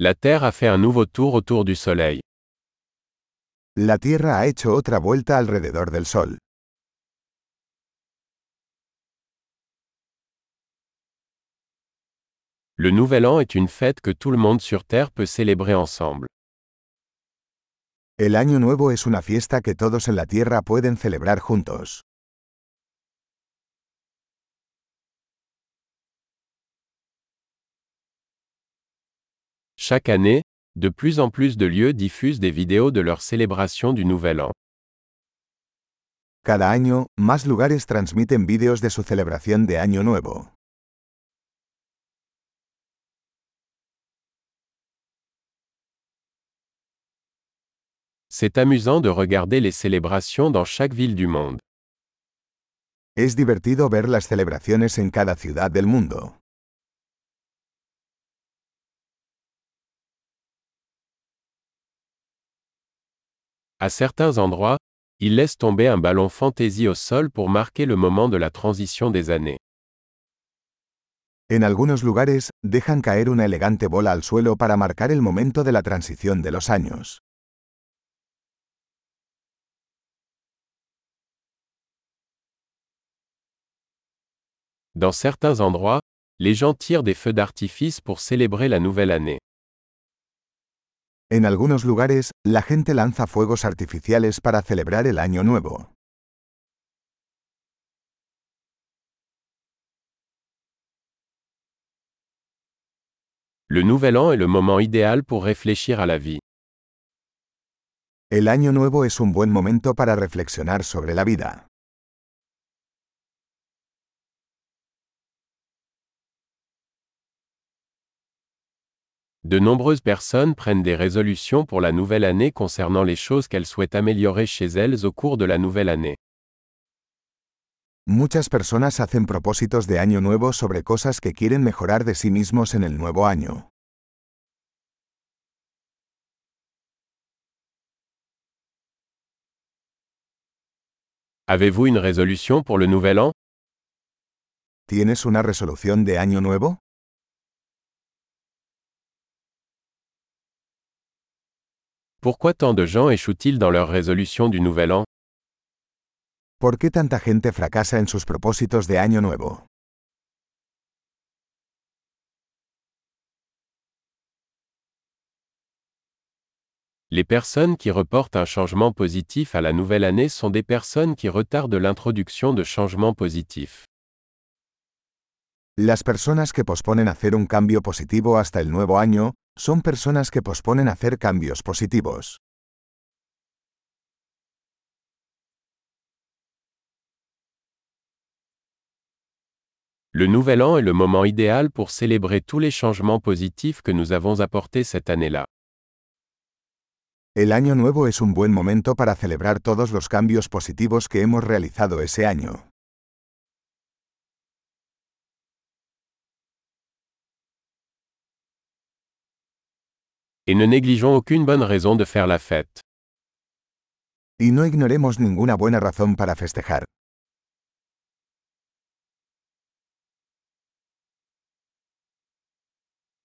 La Terre a fait un nouveau tour autour du Soleil. La Tierra ha hecho otra vuelta alrededor del Sol. Le Nouvel An est une fête que tout le monde sur Terre peut célébrer ensemble. El Año Nuevo es una fiesta que todos en la Tierra pueden celebrar juntos. Chaque année, de plus en plus de lieux diffusent des vidéos de leur célébration du Nouvel An. Cada año, más lugares transmiten vídeos de su celebración de Año Nuevo. C'est amusant de regarder les célébrations dans chaque ville du monde. Es divertido ver las celebraciones en cada ciudad del mundo. À certains endroits, ils laissent tomber un ballon fantaisie au sol pour marquer le moment de la transition des années. En algunos lugares, dejan caer una elegante bola al suelo para marcar el momento de la transición de los años. Dans certains endroits, les gens tirent des feux d'artifice pour célébrer la nouvelle année. En algunos lugares, la gente lanza fuegos artificiales para celebrar el Año Nuevo. Le Nouvel An est le moment idéal pour réfléchir à la vie. El Año Nuevo es un buen momento para reflexionar sobre la vida. De nombreuses personnes prennent des résolutions pour la nouvelle année concernant les choses qu'elles souhaitent améliorer chez elles au cours de la nouvelle année. Muchas personas hacen propósitos de año nuevo sobre cosas que quieren mejorar de sí mismos en el nuevo año. Avez-vous une résolution pour le nouvel an? ¿Tienes una resolución de año nuevo? Pourquoi tant de gens échouent-ils dans leur résolution du nouvel an? ¿Por qué tanta gente fracasa en sus propósitos de año nuevo? Les personnes qui reportent un changement positif à la nouvelle année sont des personnes qui retardent l'introduction de changements positifs. Las personas que posponen hacer un cambio positivo hasta el nuevo año son personas que posponen hacer cambios positivos. Le Nouvel An est le moment idéal pour célébrer tous les changements positifs que nous avons apportés cette année-là. El año nuevo es un buen momento para celebrar todos los cambios positivos que hemos realizado ese año. Et ne négligeons aucune bonne raison de faire la fête. Y no ignoremos ninguna buena razón para festejar.